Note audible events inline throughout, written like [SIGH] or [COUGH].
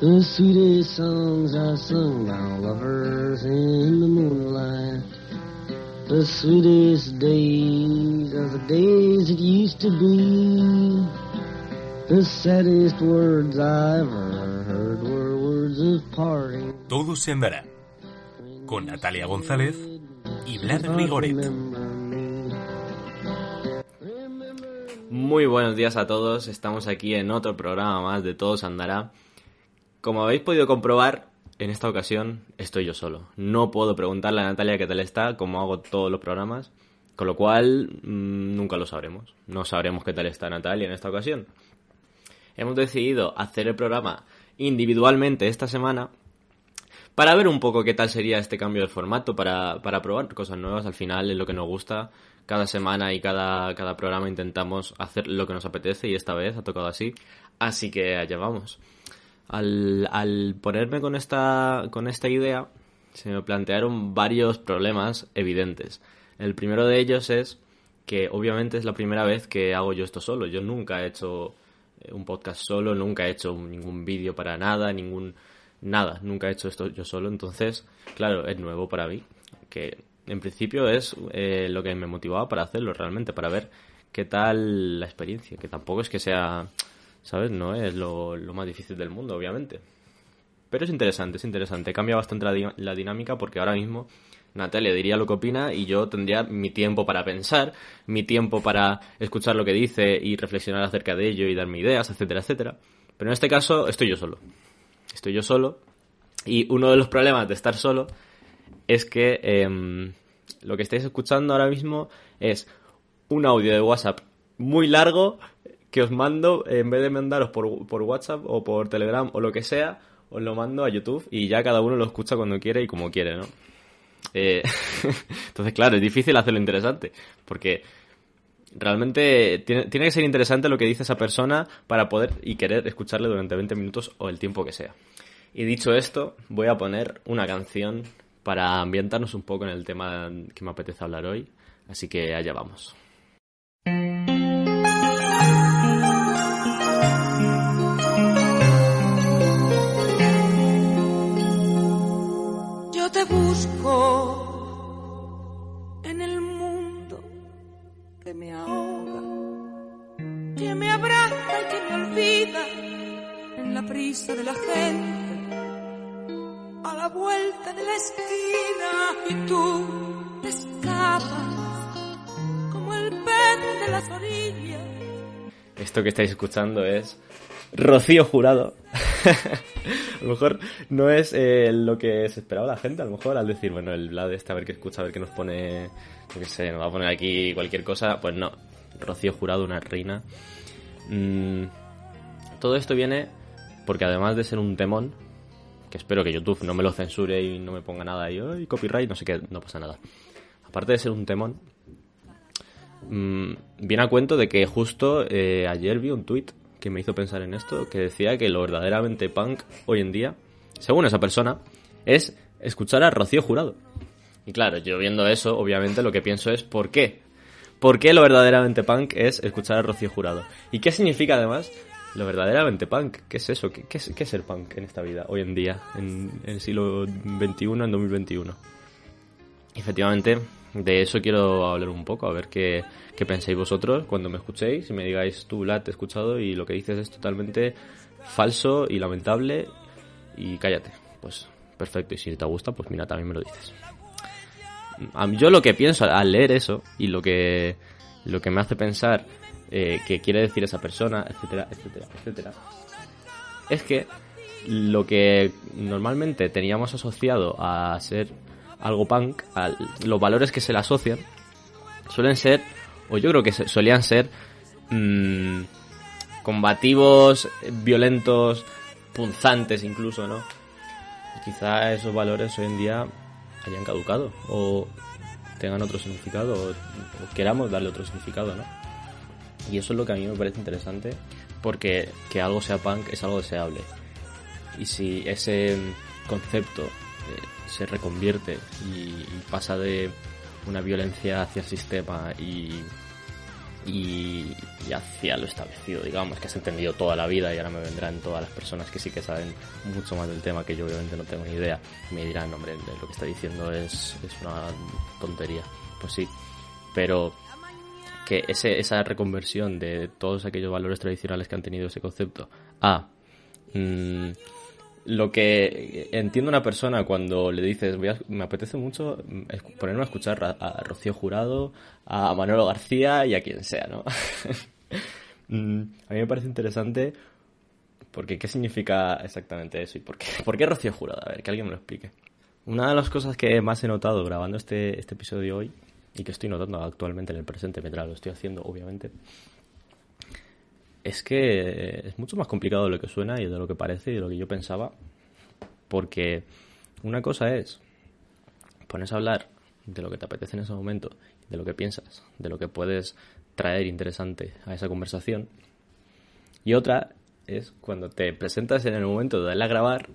The sweetest songs are sung by lovers in the moonlight. The sweetest days are the days that used to be. The saddest words I ever heard were words of parting. Todo se andará. Con Natalia González y Vlad Grigoret. Muy buenos días a todos, estamos aquí en otro programa más de Todo se andará. Como habéis podido comprobar, en esta ocasión estoy yo solo. No puedo preguntarle a Natalia qué tal está, como hago todos los programas, con lo cual mmm, nunca lo sabremos. No sabremos qué tal está Natalia en esta ocasión. Hemos decidido hacer el programa individualmente esta semana para ver un poco qué tal sería este cambio de formato, para, para probar cosas nuevas. Al final es lo que nos gusta. Cada semana y cada, cada programa intentamos hacer lo que nos apetece y esta vez ha tocado así. Así que allá vamos. Al, al ponerme con esta, con esta idea, se me plantearon varios problemas evidentes. El primero de ellos es que obviamente es la primera vez que hago yo esto solo. Yo nunca he hecho un podcast solo, nunca he hecho ningún vídeo para nada, ningún nada, nunca he hecho esto yo solo, entonces, claro, es nuevo para mí, que en principio es eh, lo que me motivaba para hacerlo realmente, para ver qué tal la experiencia, que tampoco es que sea, ¿sabes? No es lo, lo más difícil del mundo, obviamente. Pero es interesante, es interesante, cambia bastante la, la dinámica porque ahora mismo Natalia diría lo que opina y yo tendría mi tiempo para pensar, mi tiempo para escuchar lo que dice y reflexionar acerca de ello y darme ideas, etcétera, etcétera. Pero en este caso estoy yo solo. Estoy yo solo y uno de los problemas de estar solo es que eh, lo que estáis escuchando ahora mismo es un audio de WhatsApp muy largo que os mando, en vez de mandaros por, por WhatsApp o por Telegram o lo que sea, os lo mando a YouTube y ya cada uno lo escucha cuando quiere y como quiere, ¿no? Eh, [LAUGHS] entonces, claro, es difícil hacerlo interesante, porque realmente tiene, tiene, que ser interesante lo que dice esa persona para poder y querer escucharle durante 20 minutos o el tiempo que sea. Y dicho esto, voy a poner una canción para ambientarnos un poco en el tema que me apetece hablar hoy, así que allá vamos. Que estáis escuchando es Rocío Jurado. [LAUGHS] a lo mejor no es eh, lo que se esperaba la gente, a lo mejor al decir, bueno, el Vlad este a ver qué escucha, a ver qué nos pone, qué sé, nos va a poner aquí cualquier cosa, pues no, Rocío Jurado, una reina. Mm, todo esto viene porque además de ser un temón, que espero que YouTube no me lo censure y no me ponga nada y oh, copyright, no sé qué, no pasa nada. Aparte de ser un temón, mmm, viene a cuento de que justo eh, ayer vi un tweet que me hizo pensar en esto, que decía que lo verdaderamente punk hoy en día, según esa persona, es escuchar a Rocío Jurado. Y claro, yo viendo eso, obviamente lo que pienso es ¿por qué? ¿Por qué lo verdaderamente punk es escuchar a Rocío Jurado? ¿Y qué significa además lo verdaderamente punk? ¿Qué es eso? ¿Qué, qué, es, ser punk en esta vida, hoy en día, en, en el siglo XXI, en 2021? Efectivamente, de eso quiero hablar un poco, a ver qué, qué pensáis vosotros cuando me escuchéis y me digáis, tú, Lat, te he escuchado y lo que dices es totalmente falso y lamentable y cállate. Pues perfecto, y si te gusta, pues mira, también me lo dices. Yo lo que pienso al leer eso y lo que, lo que me hace pensar eh, que quiere decir esa persona, etcétera, etcétera, etcétera, es que lo que normalmente teníamos asociado a ser algo punk, los valores que se le asocian, suelen ser, o yo creo que solían ser, mmm, combativos, violentos, punzantes incluso, ¿no? Quizá esos valores hoy en día hayan caducado, o tengan otro significado, o, o queramos darle otro significado, ¿no? Y eso es lo que a mí me parece interesante, porque que algo sea punk es algo deseable. Y si ese concepto se reconvierte y, pasa de una violencia hacia el sistema y, y, y hacia lo establecido, digamos, que has entendido toda la vida y ahora me vendrán todas las personas que sí que saben mucho más del tema que yo obviamente no tengo ni idea. Me dirán, hombre, lo que está diciendo es, es una tontería. Pues sí, pero que ese, esa reconversión de todos aquellos valores tradicionales que han tenido ese concepto a mm, lo que entiende una persona cuando le dices, voy a- me apetece mucho mm, ponerme a escuchar a, a Rocío Jurado, a Manolo García y a quien sea, ¿no? [LAUGHS] Mm, a mí me parece interesante porque ¿qué significa exactamente eso? ¿Y por qué, [LAUGHS] por qué Rocío Jurado? A ver, que alguien me lo explique. Una de las cosas que más he notado grabando este, este episodio hoy y que estoy notando actualmente en el presente mientras lo estoy haciendo, obviamente, es que es mucho más complicado de lo que suena y de lo que parece y de lo que yo pensaba. Porque una cosa es pones a hablar de lo que te apetece en ese momento, de lo que piensas, de lo que puedes traer interesante a esa conversación. Y otra es cuando te presentas en el momento de darle a grabar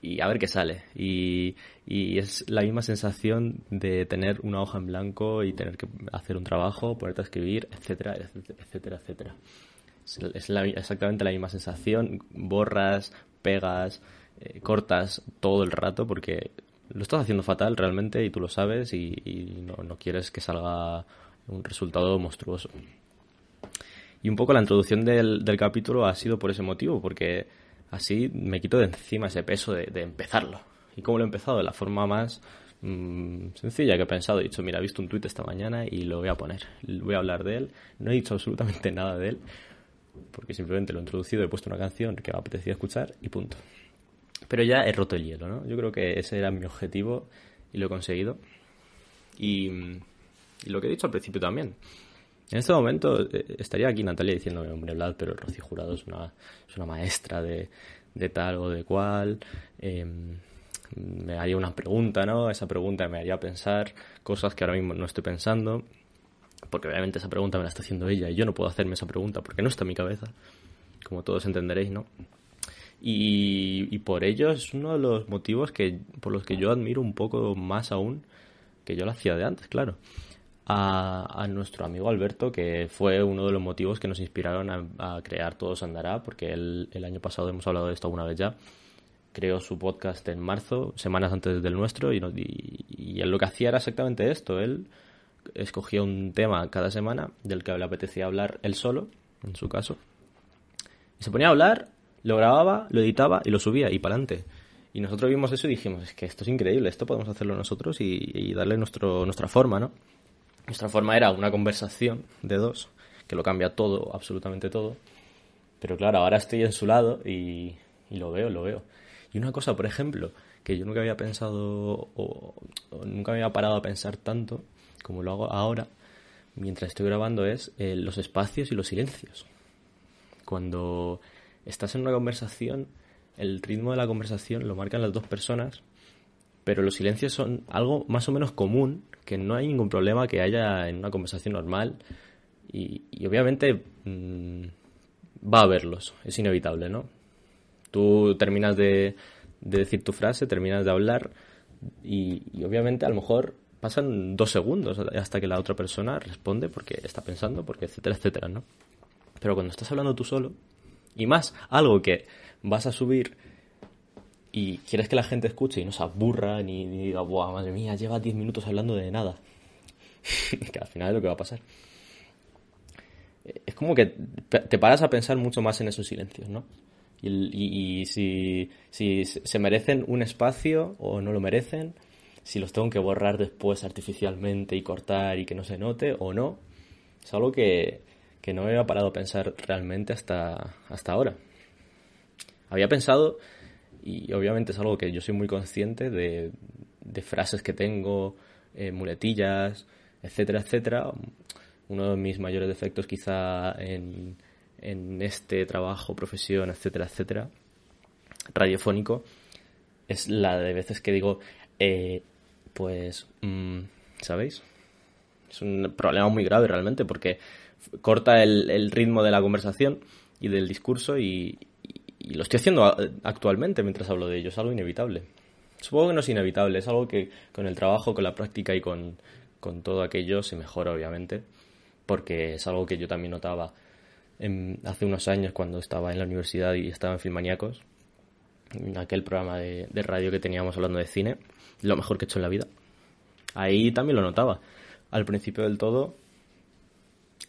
y a ver qué sale. Y, y es la misma sensación de tener una hoja en blanco y tener que hacer un trabajo, ponerte a escribir, etcétera, etcétera, etcétera, etcétera. Es, la- exactamente la misma sensación. Borras, pegas, eh, cortas todo el rato porque lo estás haciendo fatal realmente y tú lo sabes y, no, quieres que salga un resultado monstruoso. Y un poco la introducción del, del capítulo ha sido por ese motivo, porque así me quito de encima ese peso de, de empezarlo. ¿Y cómo lo he empezado? De la forma más mm, sencilla que he pensado. He dicho, mira, he visto un tuit esta mañana y lo voy a poner. Voy a hablar de él. No he dicho absolutamente [LAUGHS] nada de él, porque simplemente lo he introducido, he puesto una canción que me apetecía escuchar y punto. Pero ya he roto el hielo, ¿no? Yo creo que ese era mi objetivo y lo he conseguido. Y, y lo que he dicho al principio también. En este momento eh, estaría aquí Natalia diciéndome, hombre, Vlad, pero Rocío Jurado es una, es una maestra de, de tal o de cual. eh, me haría una pregunta, ¿no? Esa pregunta me haría pensar cosas que ahora mismo no estoy pensando. Porque obviamente esa pregunta me la está haciendo ella y yo no puedo hacerme esa pregunta porque no está en mi cabeza. Como todos entenderéis, ¿no? Y, y por ello es uno de los motivos que por los que yo admiro un poco más aún que yo lo hacía de antes, claro. A, a nuestro amigo Alberto, que fue uno de los motivos que nos inspiraron a, a crear Todos Andará, porque él, el año pasado hemos hablado de esto alguna vez ya. Creó su podcast en marzo, semanas antes del nuestro, y, y, y él lo que hacía era exactamente esto. Él escogía un tema cada semana del que le apetecía hablar él solo, en su caso, y se ponía a hablar, lo grababa, lo editaba y lo subía y para adelante. Y nosotros vimos eso y dijimos, es que esto es increíble, esto podemos hacerlo nosotros y, darle nuestro, nuestra forma, ¿no? Nuestra forma era una conversación de dos, que lo cambia todo, absolutamente todo. Pero claro, ahora estoy en su lado y, y lo veo, lo veo. Y una cosa, por ejemplo, que yo nunca había pensado o, o nunca me había parado a pensar tanto como lo hago ahora, mientras estoy grabando, es eh, los espacios y los silencios cuando estás en una conversación, el ritmo de la conversación lo marcan las dos personas, pero los silencios son algo más o menos común, que no hay ningún problema que haya en una conversación normal y, obviamente mm, va a haberlos, es inevitable, ¿no? Tú terminas de, de decir tu frase, terminas de hablar y, y obviamente a lo mejor pasan dos segundos hasta que la otra persona responde porque está pensando, porque etcétera, etcétera, ¿no? Pero cuando estás hablando tú solo, y más algo que vas a subir y quieres que la gente escuche y no se aburra ni, diga, ¡buah, madre mía, lleva 10 minutos hablando de nada! [LAUGHS] que al final es lo que va a pasar. Es como que te paras a pensar mucho más en esos silencios, ¿no? Y, y- y si, si se merecen un espacio o no lo merecen, si los tengo que borrar después artificialmente y cortar y que no se note o no, es algo que, que no me había parado a pensar realmente hasta, hasta ahora. Había pensado, y obviamente es algo que yo soy muy consciente de, de frases que tengo, eh, muletillas, etcétera, etcétera. Uno de mis mayores defectos quizá en, en este trabajo, profesión, etcétera, etcétera, radiofónico, es la de veces que digo, eh, pues, mm, ¿sabéis? Es un problema muy grave realmente porque corta el, ritmo de la conversación y del discurso y, lo estoy haciendo actualmente mientras hablo de ello. Es algo inevitable. Supongo que no es inevitable, es algo que con el trabajo, con la práctica y con, con todo aquello se mejora obviamente. porque es algo que yo también notaba hace unos años cuando estaba en la universidad y estaba en Filmaníacos, en aquel programa de radio que teníamos hablando de cine, lo mejor que he hecho en la vida. Ahí también lo notaba. Al principio del todo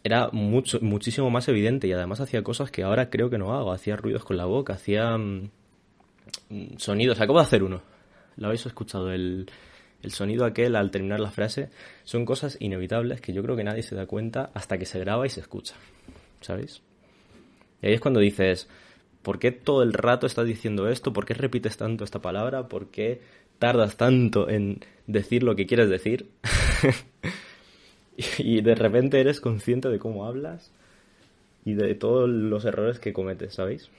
era mucho, muchísimo más evidente y además hacía cosas que ahora creo que no hago. Hacía ruidos con la boca, hacía mm, mm, sonidos. Acabo de hacer uno. ¿Lo habéis escuchado? El, el sonido aquel al terminar la frase. Son cosas inevitables que yo creo que nadie se da cuenta hasta que se graba y se escucha. ¿Sabéis? Y ahí es cuando dices, ¿por qué todo el rato estás diciendo esto? ¿Por qué repites tanto esta palabra? ¿Por qué tardas tanto en decir lo que quieres decir? [LAUGHS] y de repente eres consciente de cómo hablas y de todos los errores que cometes, ¿sabéis?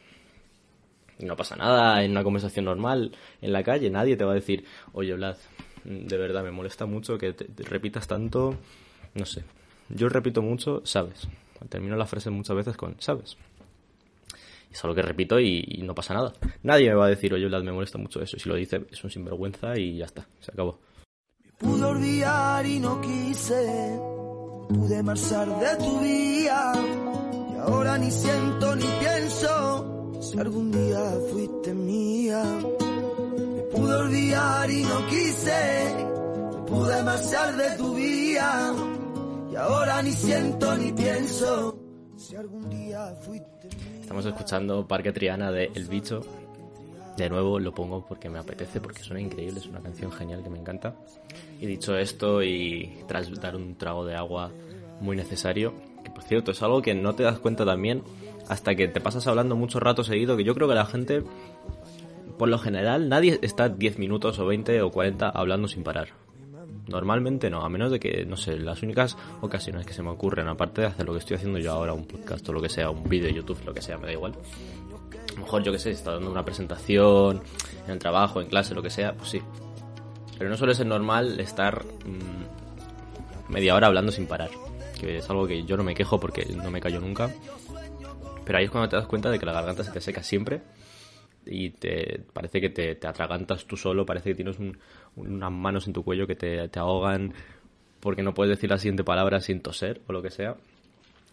No pasa nada en una conversación normal, en la calle, nadie te va a decir, oye, Vlad, de verdad me molesta mucho que te, repitas tanto, no sé. Yo repito mucho, sabes. Termino la frase muchas veces con, sabes. Es algo que repito y, y no pasa nada. Nadie me va a decir, oye, Vlad, me molesta mucho eso. Y si lo dice, es un sinvergüenza y ya está, se acabó. Pude olvidar y no quise, pude marchar de tu vida y ahora ni siento ni pienso si algún día fuiste mía. Me pude olvidar y no quise, pude marchar de tu vida y ahora ni siento ni pienso si algún día fuiste mía. Estamos escuchando Parque Triana de El Bicho. De nuevo lo pongo porque me apetece, porque suena increíble, es una canción genial que me encanta. Y dicho esto, y tras dar un trago de agua muy necesario, que por cierto es algo que no te das cuenta también hasta que te pasas hablando mucho rato seguido, que yo creo que la gente, por lo general, nadie está 10 minutos o 20 o 40 hablando sin parar. Normalmente no, a menos de que, no sé, las únicas ocasiones que se me ocurren, aparte de hacer lo que estoy haciendo yo ahora, un podcast o lo que sea, un vídeo de YouTube, lo que sea, me da igual. A lo mejor, yo que sé, está dando una presentación, en el trabajo, en clase, lo que sea, pues sí. Pero no suele ser normal estar mm, media hora hablando sin parar. Que es algo que yo no me quejo porque no me callo nunca. Pero ahí es cuando te das cuenta de que la garganta se te seca siempre y te parece que te, te atragantas tú solo, parece que tienes un- unas manos en tu cuello que te, te ahogan porque no puedes decir la siguiente palabra sin toser o lo que sea.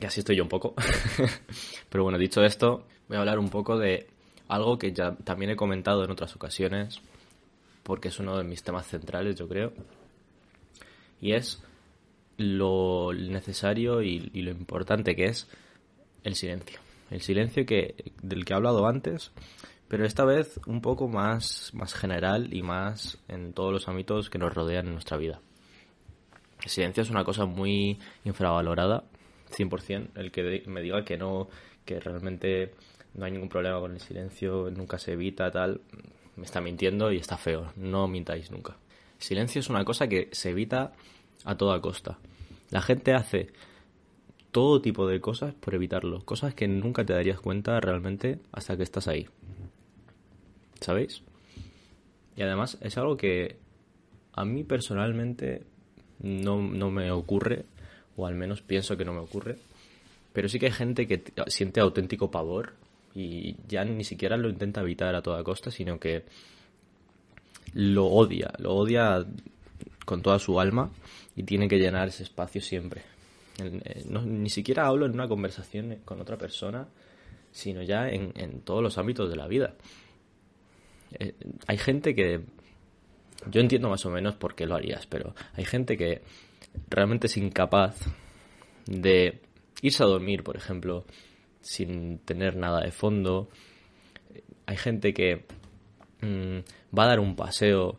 Y así estoy yo un poco. [LAUGHS] Pero bueno, dicho esto, voy a hablar un poco de algo que ya también he comentado en otras ocasiones, porque es uno de mis temas centrales, yo creo. Y es lo necesario y, y lo importante que es el silencio. El silencio que, del que he hablado antes, pero esta vez un poco más, más general y más en todos los ámbitos que nos rodean en nuestra vida. El silencio es una cosa muy infravalorada, 100%. El que me diga que no, que realmente no hay ningún problema con el silencio, nunca se evita, tal, me está mintiendo y está feo. No mintáis nunca. El silencio es una cosa que se evita a toda costa. La gente hace todo tipo de cosas por evitarlo. Cosas que nunca te darías cuenta realmente hasta que estás ahí. ¿Sabéis? Y además es algo que a mí personalmente no, no me ocurre, o al menos pienso que no me ocurre. Pero sí que hay gente que siente auténtico pavor y ya ni siquiera lo intenta evitar a toda costa, sino que lo odia, lo odia con toda su alma y tiene que llenar ese espacio siempre. Eh, ni siquiera hablo en una conversación con otra persona, sino ya en todos los ámbitos de la vida. Eh, hay gente que... Yo entiendo más o menos por qué lo harías, pero hay gente que realmente es incapaz de irse a dormir, por ejemplo, sin tener nada de fondo. Hay gente que mm, va a dar un paseo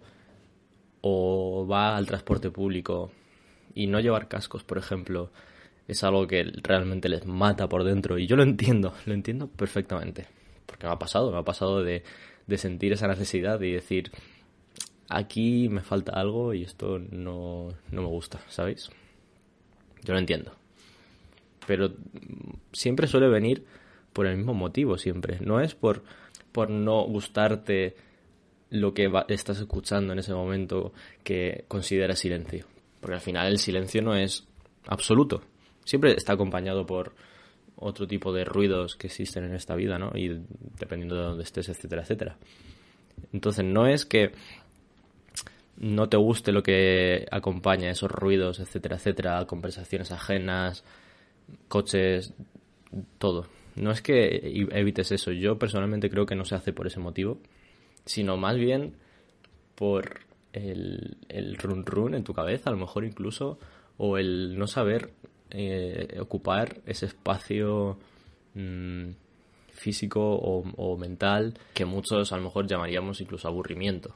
o va al transporte público y no llevar cascos, por ejemplo, es algo que realmente les mata por dentro. Y yo lo entiendo, lo entiendo perfectamente. Porque me ha pasado, me ha pasado de, de sentir esa necesidad y decir, aquí me falta algo y esto no, no me gusta, ¿sabéis? Yo lo entiendo. Pero siempre suele venir por el mismo motivo, siempre. No es por, por no gustarte lo que va- estás escuchando en ese momento que consideras silencio. Porque al final el silencio no es absoluto. Siempre está acompañado por otro tipo de ruidos que existen en esta vida, ¿no? Y dependiendo de dónde estés, etcétera, etcétera. Entonces no es que no te guste lo que acompaña esos ruidos, etcétera, etcétera, conversaciones ajenas, coches, todo. No es que evites eso, yo personalmente creo que no se hace por ese motivo, sino más bien por el, el run run en tu cabeza, a lo mejor incluso, o el no saber eh, ocupar ese espacio mm, físico o, mental que muchos a lo mejor llamaríamos incluso aburrimiento.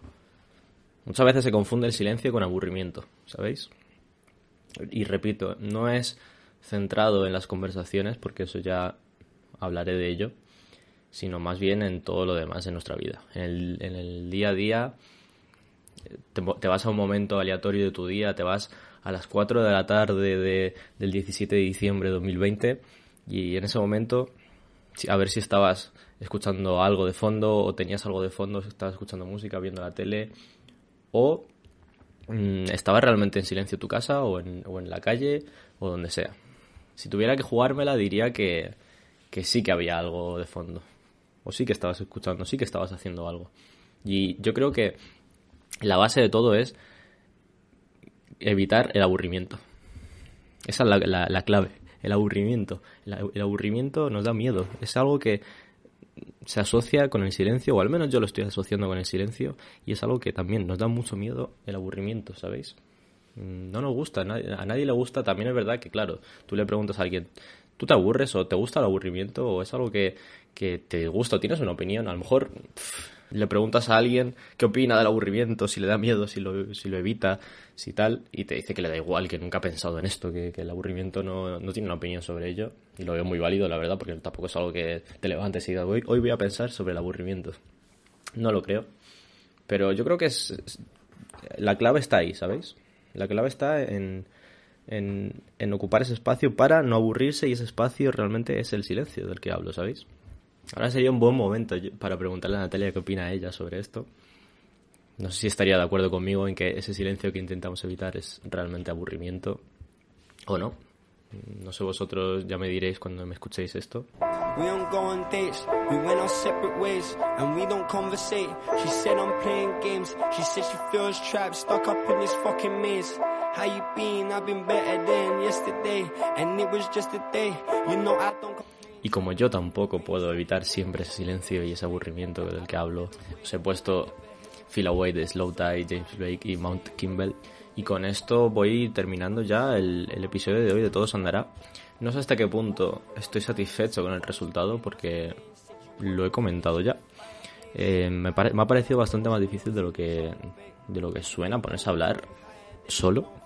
Muchas veces se confunde el silencio con aburrimiento, ¿sabéis? Y repito, no es centrado en las conversaciones, porque eso ya hablaré de ello, sino más bien en todo lo demás de nuestra vida. En el, día a día te, te, vas a un momento aleatorio de tu día, te vas a las 4 de la tarde de, del 17 de diciembre de 2020 y en ese momento a ver si estabas escuchando algo de fondo o tenías algo de fondo, si estabas escuchando música, viendo la tele o mmm, estabas realmente en silencio en tu casa o en, o en la calle o donde sea. Si tuviera que jugármela diría que, que sí que había algo de fondo. O sí que estabas escuchando, sí que estabas haciendo algo. Y yo creo que la base de todo es evitar el aburrimiento. Esa es la, la, la clave, el aburrimiento. El, aburrimiento nos da miedo. Es algo que se asocia con el silencio, o al menos yo lo estoy asociando con el silencio, y es algo que también nos da mucho miedo el aburrimiento, ¿sabéis? No nos gusta, a nadie, le gusta. También es verdad que, claro, tú le preguntas a alguien, ¿tú te aburres o te gusta el aburrimiento o es algo que, que te gusta o tienes una opinión? A lo mejor le preguntas a alguien qué opina del aburrimiento, si le da miedo, si lo, si lo evita, si tal, y te dice que le da igual, que nunca ha pensado en esto, que, el aburrimiento no, tiene una opinión sobre ello. Y lo veo muy válido, la verdad, porque tampoco es algo que te levantes y digas, hoy, hoy voy a pensar sobre el aburrimiento. No lo creo. Pero yo creo que es, la clave está ahí, ¿sabéis? La clave está en, en, ocupar ese espacio para no aburrirse y ese espacio realmente es el silencio del que hablo, ¿sabéis? Ahora sería un buen momento para preguntarle a Natalia qué opina ella sobre esto. No sé si estaría de acuerdo conmigo en que ese silencio que intentamos evitar es realmente aburrimiento o no. No sé vosotros, ya me diréis cuando me escuchéis esto. We don't go on dates, we went our separate ways, and we don't conversate. She said I'm playing games, she said she feels trapped, stuck up in this fucking maze. How you been? I've been better than yesterday, and it was just a day. You know I don't. Y como yo tampoco puedo evitar siempre ese silencio y ese aburrimiento del que hablo, os he puesto Feel Away de Slow Tide, James Blake y Mount Kimball. Y con esto voy terminando ya el, episodio de hoy de Todos Andará. No sé hasta qué punto estoy satisfecho con el resultado porque lo he comentado ya. Eh, me, me, ha parecido bastante más difícil de lo que de lo que suena ponerse a hablar solo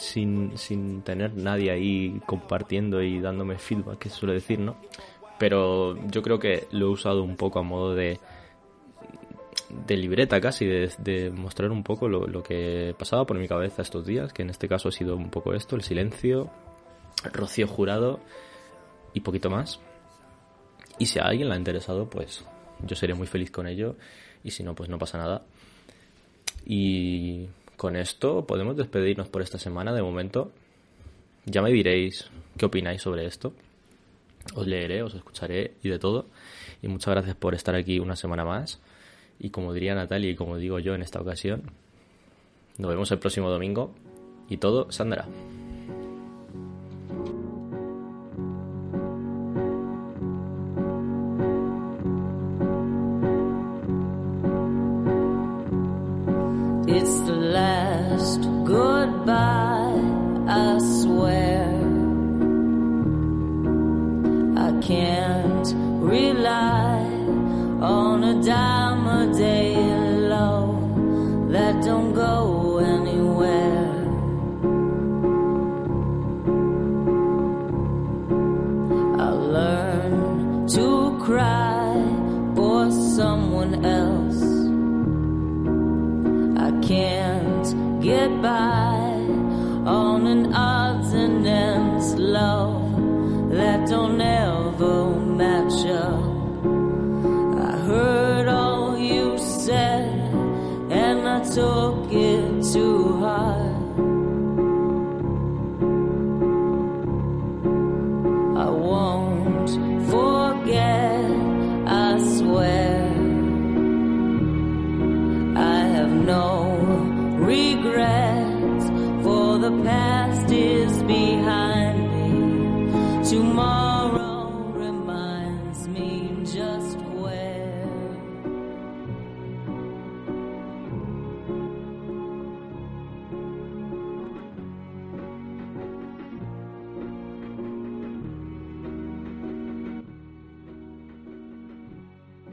sin, sin tener nadie ahí compartiendo y dándome feedback, que se suele decir, ¿no? Pero yo creo que lo he usado un poco a modo de, de libreta casi, de, mostrar un poco lo, lo, que pasaba por mi cabeza estos días, que en este caso ha sido un poco esto, el silencio, Rocío Jurado y poquito más. Y si a alguien le ha interesado, pues yo seré muy feliz con ello, y si no, pues no pasa nada. Y con esto podemos despedirnos por esta semana de momento. Ya me diréis qué opináis sobre esto. Os leeré, os escucharé y de todo. Y muchas gracias por estar aquí una semana más. Y como diría Natalia y como digo yo en esta ocasión, nos vemos el próximo domingo y todo se on a dime a day low that don't go anywhere. I learn to cry for someone else. I can't get by on an odds and ends love that don't So.